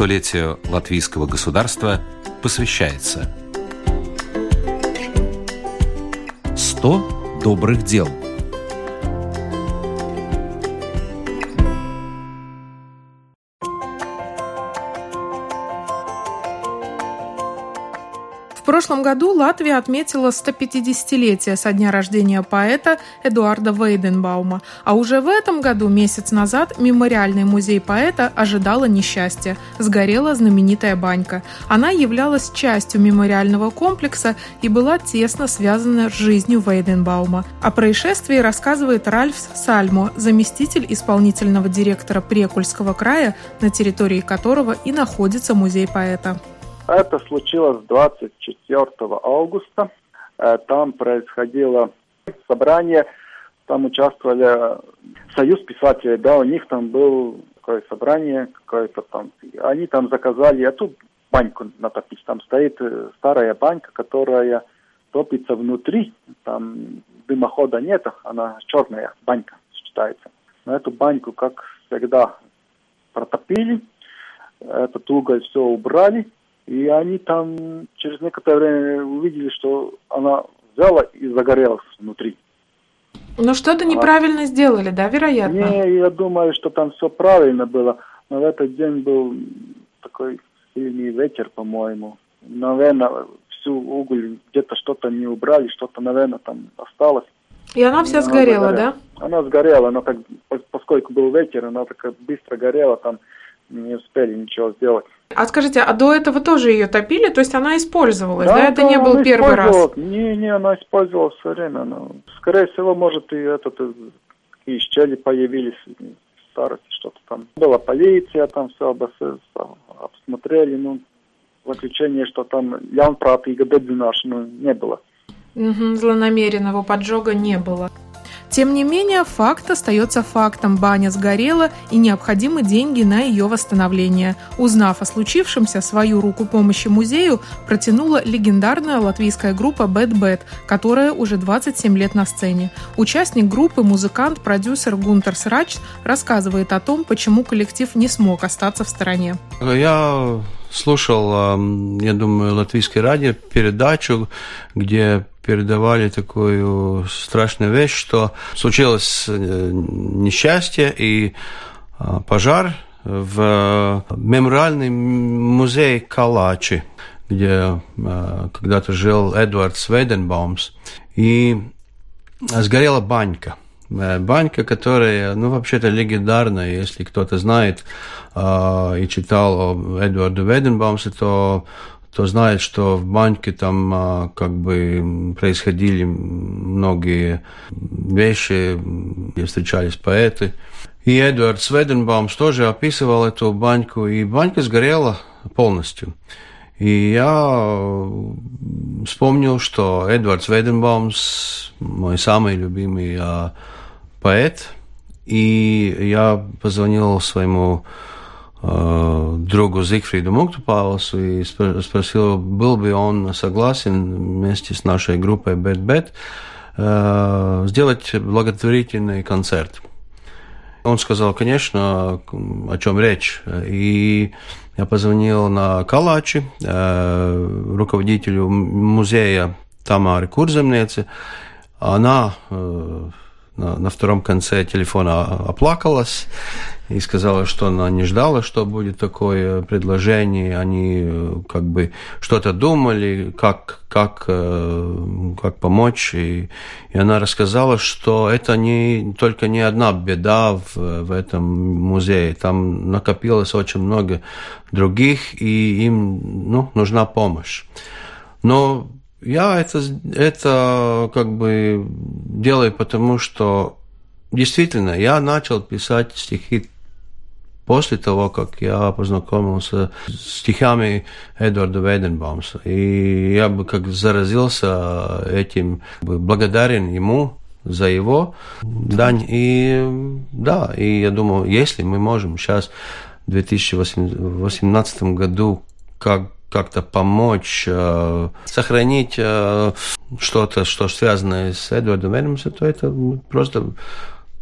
столетию латвийского государства посвящается. 100 добрых дел – прошлом году Латвия отметила 150-летие со дня рождения поэта Эдуарда Вейденбаума, а уже в этом году, месяц назад, мемориальный музей поэта ожидало несчастье. Сгорела знаменитая банька. Она являлась частью мемориального комплекса и была тесно связана с жизнью Вейденбаума. О происшествии рассказывает Ральфс Сальмо, заместитель исполнительного директора Прекульского края, на территории которого и находится музей поэта. Это случилось 24 августа. Э, там происходило собрание, там участвовали Союз писателей, да, у них там было такое собрание какое-то там. Они там заказали эту баньку натопить. Там стоит э, старая банька, которая топится внутри. Там дымохода нет, она черная банька считается. Но эту баньку, как всегда, протопили. Этот уголь все убрали. И они там через некоторое время увидели, что она взяла и загорелась внутри. Ну что-то неправильно а, сделали, да, вероятно? Не, я думаю, что там все правильно было. Но в этот день был такой сильный ветер, по-моему. Наверное, всю уголь где-то что-то не убрали, что-то, наверное, там осталось. И она вся она сгорела, загорела. да? Она сгорела, она так, поскольку был ветер, она так быстро горела, там не успели ничего сделать. А скажите, а до этого тоже ее топили? То есть она использовалась, да? да? Это не был первый раз? Не, не, она использовалась все время. Но, скорее всего, может, и этот, и щели появились старости, что-то там. Была полиция, там все обсмотрели, ну, заключение, что там Янпрат и Гадедзинаш, ну, не было. Угу, злонамеренного поджога не было. Тем не менее, факт остается фактом. Баня сгорела и необходимы деньги на ее восстановление. Узнав о случившемся, свою руку помощи музею протянула легендарная латвийская группа Bad Bad, которая уже 27 лет на сцене. Участник группы, музыкант, продюсер Гунтер Срач рассказывает о том, почему коллектив не смог остаться в стороне. Я слушал, я думаю, латвийское радио передачу, где передавали такую страшную вещь, что случилось э, несчастье и а, пожар в мемориальный музей Калачи, где когда-то жил Эдвард Свейденбаумс, и сгорела банька. Э, банька, которая, ну, вообще-то легендарная, если кто-то знает э, и читал о Эдварду Веденбаумсе, то то знает, что в баньке там а, как бы происходили многие вещи, где встречались поэты. И Эдвард Сведенбаумс тоже описывал эту баньку, и банька сгорела полностью. И я вспомнил, что Эдвард Сведенбаумс мой самый любимый а, поэт, и я позвонил своему другу Зигфриду Муктупавасу и спросил, был бы он согласен вместе с нашей группой Bad Bad э, сделать благотворительный концерт. Он сказал, конечно, о чем речь. И я позвонил на Калачи, э, руководителю музея Тамары Курземнецы. Она на, на втором конце телефона оплакалась и сказала, что она не ждала, что будет такое предложение. Они э, как бы что-то думали, как, как, э, как помочь. И, и она рассказала, что это не, только не одна беда в, в этом музее. Там накопилось очень много других, и им ну, нужна помощь. Но я это, это как бы делаю потому, что действительно я начал писать стихи после того, как я познакомился с стихами Эдварда Вейденбаумса. И я бы как заразился этим, благодарен ему за его дань. И да, и я думаю, если мы можем сейчас в 2018 году как как-то помочь э, сохранить э, что-то, что связано с Эдвардом Эдамсом, то это просто,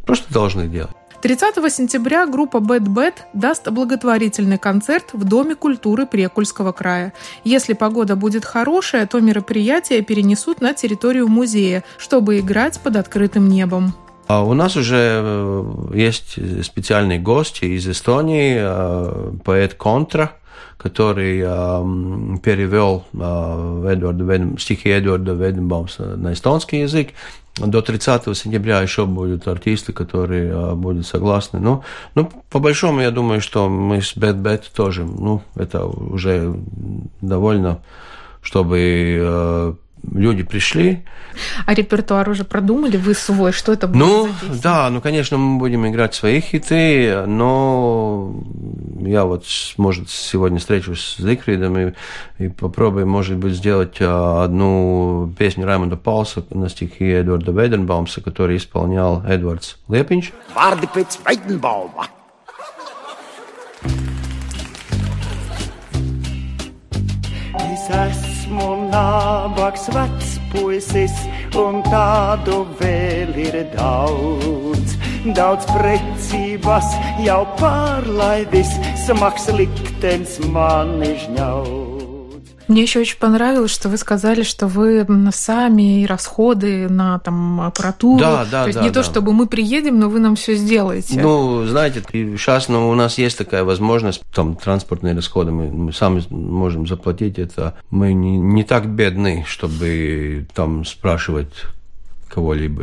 просто должны делать. 30 сентября группа Bad Bad даст благотворительный концерт в Доме культуры Прекульского края. Если погода будет хорошая, то мероприятие перенесут на территорию музея, чтобы играть под открытым небом. А у нас уже э, есть специальные гости из Эстонии, э, поэт Контра, который э, перевел э, Эдварда, стихи Эдварда Вейденбаумса на эстонский язык. До 30 сентября еще будут артисты, которые э, будут согласны. Ну, ну, по большому, я думаю, что мы с Бэт Бэт тоже, ну, это уже довольно, чтобы э, люди пришли. А репертуар уже продумали? Вы свой? Что это будет Ну, да, ну, конечно, мы будем играть свои хиты, но я вот, может, сегодня встречусь с Зикридом и, и попробую, может быть, сделать а, одну песню Раймонда Пауса на стихи Эдварда Вейденбаумса, который исполнял Эдвардс Лепинч. Vārdi pēc Veidenbauma. Es esmu nabaks vecpuisis, un tādu vēl ir daudz. Daudz precības jau pārlaidis, smags liktenis mani žņaudz. Мне еще очень понравилось, что вы сказали, что вы сами и расходы на там аппаратуру. Да, да, то есть да, не то, да. чтобы мы приедем, но вы нам все сделаете. Ну, знаете, сейчас ну, у нас есть такая возможность, там, транспортные расходы, мы, мы сами можем заплатить это. Мы не, не так бедны, чтобы там спрашивать кого-либо.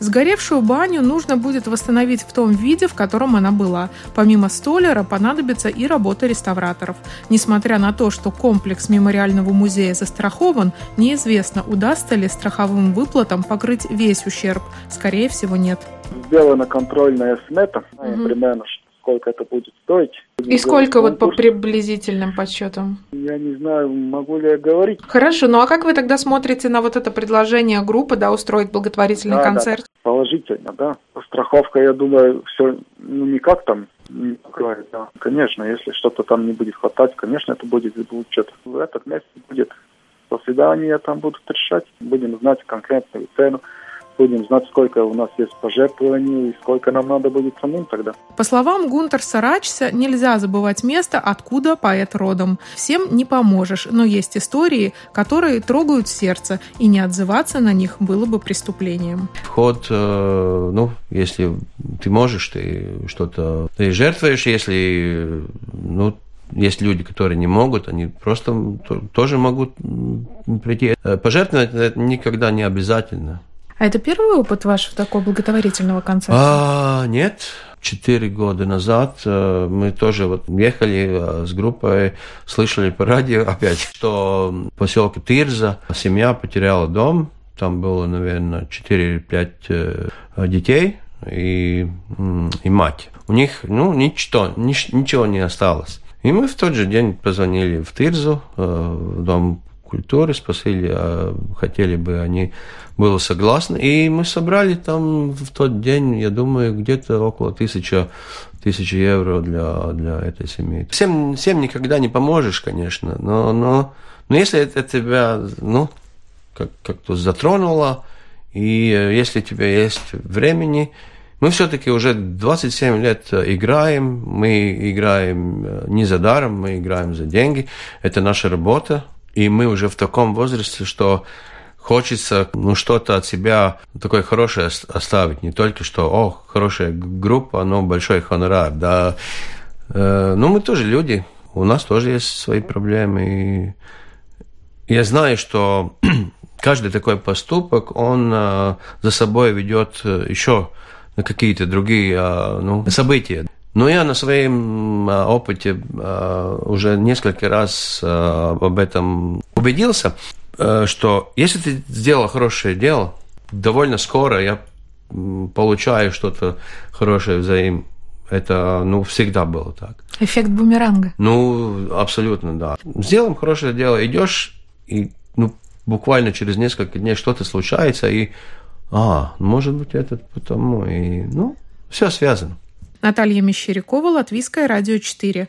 Сгоревшую баню нужно будет восстановить в том виде, в котором она была. Помимо столяра понадобится и работа реставраторов. Несмотря на то, что комплекс мемориального музея застрахован, неизвестно, удастся ли страховым выплатам покрыть весь ущерб. Скорее всего, нет. Сделана контрольная смета, Мгм. примерно, сколько это будет стоить. И сколько вот по приблизительным подсчетам? Я не знаю, могу ли я говорить. Хорошо, ну а как вы тогда смотрите на вот это предложение группы, да, устроить благотворительный Да, да, концерт? Положительно, да. Страховка, я думаю, все, ну, никак там не покроет, да. Конечно, если что-то там не будет хватать, конечно, это будет учет. В этот месяц будет заседание, там будут решать, будем знать конкретную цену, будем знать, сколько у нас есть пожертвований и сколько нам надо будет самим тогда. По словам Гунтерса Рачса, нельзя забывать место, откуда поэт родом. Всем не поможешь, но есть истории, которые трогают сердце, и не отзываться на них было бы преступлением. Вход, э, ну, если ты можешь, ты что-то ты жертвуешь, если, ну, есть люди, которые не могут, они просто то- тоже могут прийти. Э, Пожертвовать это никогда не обязательно. А это первый опыт ваш такого благотворительного концерта? А, нет. Четыре года назад э, мы тоже вот ехали э, с группой, слышали по радио опять, что в поселке Тирза семья потеряла дом, там было, наверное, 4-5 э, детей и, и мать. У них, ну, ничто, нич- ничего не осталось. И мы в тот же день позвонили в Тирзу, в Дом культуры, спросили, а хотели бы они было согласны. И мы собрали там в тот день, я думаю, где-то около тысячи, тысячи евро для, для этой семьи. Всем, всем никогда не поможешь, конечно, но, но, но если это тебя, ну, как, как-то затронуло, и если у тебя есть времени, мы все-таки уже 27 лет играем, мы играем э, не за даром, мы играем за деньги, это наша работа, и мы уже в таком возрасте, что хочется ну, что-то от себя такое хорошее ос- оставить. Не только что, о, хорошая группа, но большой хонорар. Да. Э, ну, мы тоже люди, у нас тоже есть свои проблемы. И я знаю, что каждый такой поступок, он э, за собой ведет еще какие-то другие э, ну, события. Но я на своем э, опыте э, уже несколько раз э, об этом убедился, э, что если ты сделал хорошее дело, довольно скоро я получаю что-то хорошее взаим. Это, ну, всегда было так. Эффект бумеранга. Ну, абсолютно, да. Сделаем хорошее дело, идешь, и ну, буквально через несколько дней что-то случается, и, а, может быть, этот потому, и, ну, все связано. Наталья Мещерякова, Латвийское радио 4.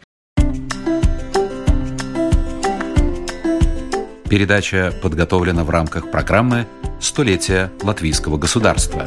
Передача подготовлена в рамках программы «Столетие латвийского государства».